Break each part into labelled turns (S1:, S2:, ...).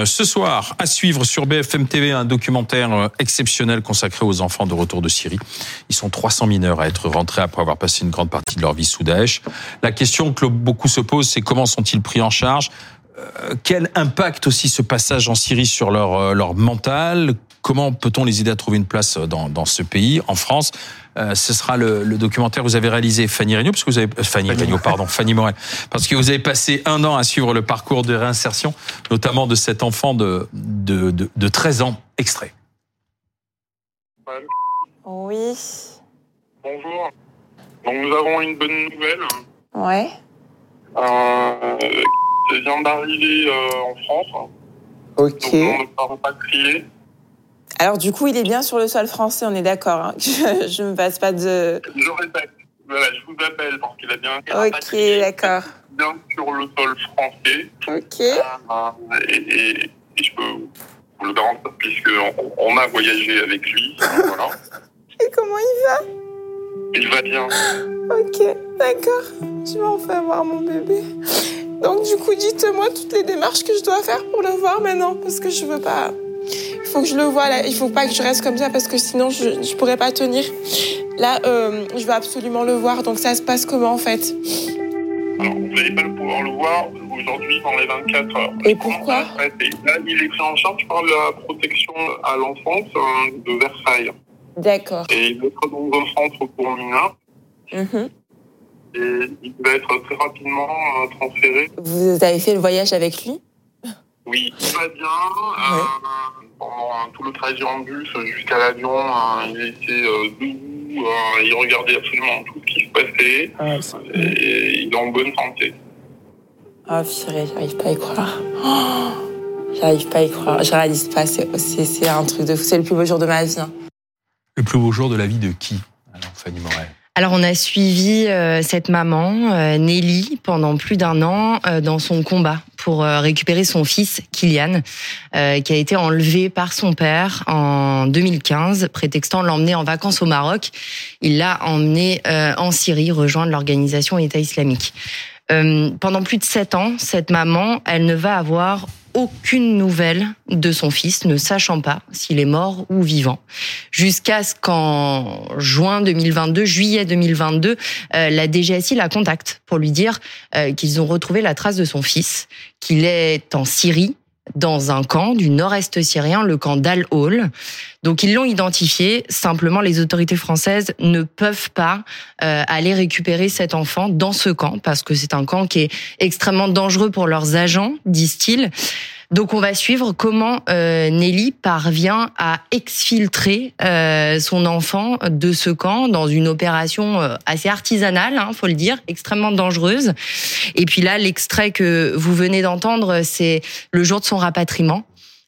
S1: Euh, ce soir, à suivre sur BFM TV, un documentaire euh, exceptionnel consacré aux enfants de retour de Syrie. Ils sont 300 mineurs à être rentrés après avoir passé une grande partie de leur vie sous Daesh. La question que beaucoup se posent, c'est comment sont-ils pris en charge? Euh, quel impact aussi ce passage en Syrie sur leur, leur mental? Comment peut-on les aider à trouver une place dans, dans ce pays, en France? Euh, ce sera le, le, documentaire que vous avez réalisé Fanny Regnault, parce que vous avez euh, Fanny Regnault, pardon, Fanny Morel, parce que vous avez passé un an à suivre le parcours de réinsertion, notamment de cet enfant de, de, de, de 13 ans. Extrait.
S2: Oui.
S3: Bonjour. Donc nous avons une bonne nouvelle.
S2: Ouais.
S3: Euh, vient d'arriver euh, en France.
S2: Ok.
S3: Donc on ne pas repatrier.
S2: Alors du coup, il est bien sur le sol français, on est d'accord. Hein je ne me passe pas de...
S3: Je répète, voilà, je vous appelle parce qu'il a bien
S2: Ok, d'accord.
S3: bien sur le sol français.
S2: Ok.
S3: Euh, et, et, et, je peux vous le garantir puisqu'on on a voyagé avec lui. voilà.
S2: Et comment il va?
S3: Il va bien.
S2: Ok, d'accord. Tu vas enfin voir mon bébé. Donc du coup, dites-moi toutes les démarches que je dois faire pour le voir maintenant parce que je veux pas... Il faut que je le vois là. Il faut pas que je reste comme ça parce que sinon je ne pourrais pas tenir. Là, euh, je veux absolument le voir. Donc ça se passe comment en fait?
S3: Alors vous n'allez pas pouvoir le voir aujourd'hui dans les 24 heures.
S2: Et pourquoi?
S3: Là, il est pris en charge par la protection à l'enfance euh, de Versailles.
S2: D'accord.
S3: Et il va être dans un centre pour mineurs.
S2: Mmh.
S3: Et il va être très rapidement euh, transféré.
S2: Vous avez fait le voyage avec lui?
S3: Oui, il va bien. Ouais. Euh, pendant tout le trajet en bus jusqu'à l'avion, euh, il était euh, euh, il regardait absolument tout ce qui se passait.
S2: Ah,
S3: et il est en bonne santé.
S2: Ah, oh, purée, j'arrive pas à y croire. Oh, j'arrive pas à y croire. Je réalise pas, c'est un truc de fou. C'est le plus beau jour de ma vie. Hein.
S1: Le plus beau jour de la vie de qui Alors, Fanny Morel?
S4: Alors on a suivi euh, cette maman, euh, Nelly, pendant plus d'un an euh, dans son combat pour récupérer son fils, Kylian, qui a été enlevé par son père en 2015, prétextant l'emmener en vacances au Maroc. Il l'a emmené en Syrie, rejoindre l'organisation État islamique. pendant plus de sept ans, cette maman, elle ne va avoir aucune nouvelle de son fils, ne sachant pas s'il est mort ou vivant. Jusqu'à ce qu'en juin 2022, juillet 2022, euh, la DGSI la contacte pour lui dire euh, qu'ils ont retrouvé la trace de son fils, qu'il est en Syrie, dans un camp du nord-est syrien, le camp d'Al-Hol. Donc ils l'ont identifié. Simplement, les autorités françaises ne peuvent pas euh, aller récupérer cet enfant dans ce camp parce que c'est un camp qui est extrêmement dangereux pour leurs agents, disent-ils. Donc on va suivre comment euh, Nelly parvient à exfiltrer euh, son enfant de ce camp dans une opération euh, assez artisanale, hein, faut le dire, extrêmement dangereuse. Et puis là, l'extrait que vous venez d'entendre, c'est le jour de son rapatriement.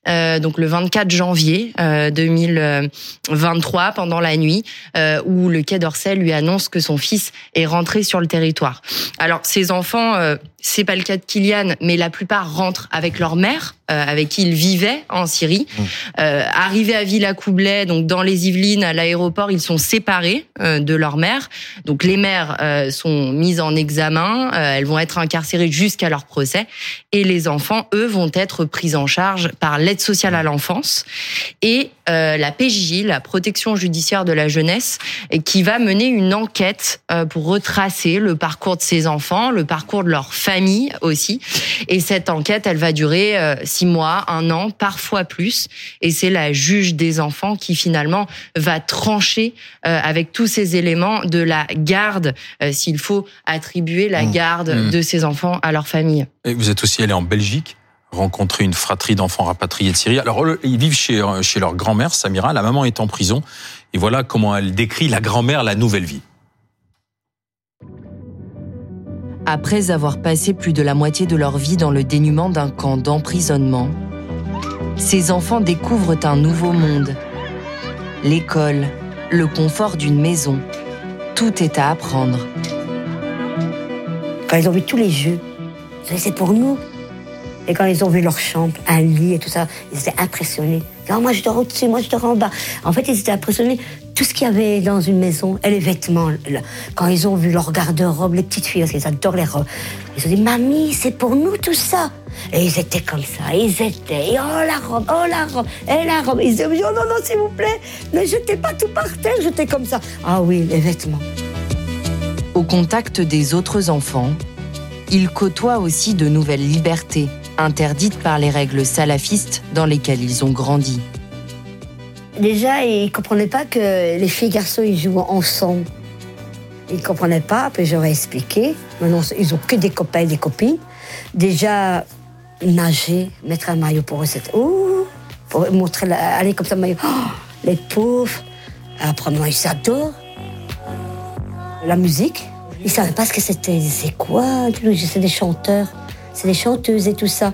S4: Euh, donc le 24 janvier euh, 2023 pendant la nuit euh, où le Quai d'Orsay lui annonce que son fils est rentré sur le territoire. Alors ces enfants euh, c'est pas le cas de Kylian, mais la plupart rentrent avec leur mère, euh, avec qui ils vivaient en Syrie. Mmh. Euh, arrivés à Villacoublay, donc dans les Yvelines, à l'aéroport, ils sont séparés euh, de leur mère. Donc les mères euh, sont mises en examen, euh, elles vont être incarcérées jusqu'à leur procès, et les enfants, eux, vont être pris en charge par l'aide sociale à l'enfance et la PJJ, la protection judiciaire de la jeunesse, qui va mener une enquête pour retracer le parcours de ces enfants, le parcours de leur famille aussi. Et cette enquête, elle va durer euh, six mois, un an, parfois plus. Et c'est la juge des enfants qui finalement va trancher euh, avec tous ces éléments de la garde, euh, s'il faut attribuer la
S1: Mmh.
S4: garde
S1: Mmh.
S4: de ces enfants à leur famille.
S1: Et vous êtes aussi allé en Belgique? Rencontrer une fratrie d'enfants rapatriés de Syrie. Alors, ils vivent chez, chez leur grand-mère, Samira. La maman est en prison. Et voilà comment elle décrit la grand-mère, la nouvelle vie.
S4: Après avoir passé plus de la moitié de leur vie dans le dénuement d'un camp d'emprisonnement, ces enfants découvrent un nouveau monde. L'école, le confort d'une maison, tout est à apprendre.
S5: Quand ils ont vu tous les jeux, c'est pour nous. Et quand ils ont vu leur chambre, un lit et tout ça, ils étaient impressionnés. Ils Oh, moi je dors au-dessus, moi je dors en bas. En fait, ils étaient impressionnés. Tout ce qu'il y avait dans une maison, et les vêtements. là. Quand ils ont vu leur garde-robe, les petites filles, parce adorent les robes, ils ont dit, mamie, c'est pour nous tout ça. Et ils étaient comme ça, ils étaient, oh la robe, oh la robe, et la robe. Ils disaient, oh non, non, s'il vous plaît, ne jetez pas tout par terre, j'étais comme ça. Ah oui, les vêtements.
S4: Au contact des autres enfants, il côtoie aussi de nouvelles libertés, interdites par les règles salafistes dans lesquelles ils ont grandi.
S5: Déjà, ils ne comprenaient pas que les filles et garçons, ils jouent ensemble. Ils ne comprenaient pas, après j'aurais expliqué. Maintenant, ils n'ont que des copains et des copines. Déjà, nager, mettre un maillot pour eux, c'était... Pour montrer, la- aller comme ça, maillot. Oh, les pauvres. Après, ils s'adorent. La musique, ils ne savaient pas ce que c'était. C'est quoi? C'est des chanteurs, c'est des chanteuses et tout ça.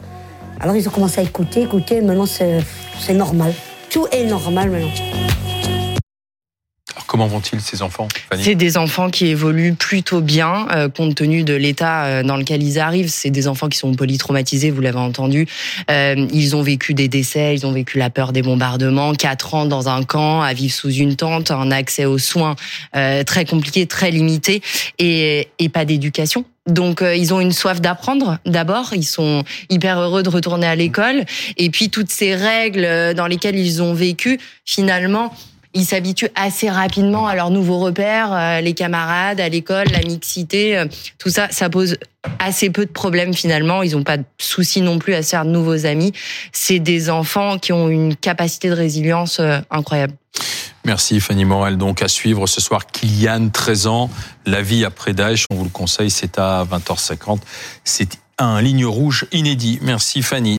S5: Alors, ils ont commencé à écouter, écouter. Maintenant, c'est normal. Tout est normal maintenant.
S1: Comment vont-ils ces enfants,
S4: C'est des enfants qui évoluent plutôt bien, euh, compte tenu de l'état euh, dans lequel ils arrivent. C'est des enfants qui sont polytraumatisés, vous l'avez entendu. Euh, ils ont vécu des décès, ils ont vécu la peur des bombardements, quatre ans dans un camp, à vivre sous une tente, un accès aux soins très compliqué, très limité, et, et pas d'éducation. Donc ils ont une soif d'apprendre d'abord, ils sont hyper heureux de retourner à l'école et puis toutes ces règles dans lesquelles ils ont vécu finalement ils s'habituent assez rapidement à leurs nouveaux repères, euh, les camarades, à l'école, la mixité, euh, tout ça, ça pose assez peu de problèmes finalement. Ils n'ont pas de soucis non plus à se faire de nouveaux amis. C'est des enfants qui ont une capacité de résilience euh, incroyable.
S1: Merci Fanny Morel. Donc à suivre ce soir Kylian, 13 ans, La vie après Daesh. On vous le conseille, c'est à 20h50. C'est un ligne rouge inédit. Merci Fanny.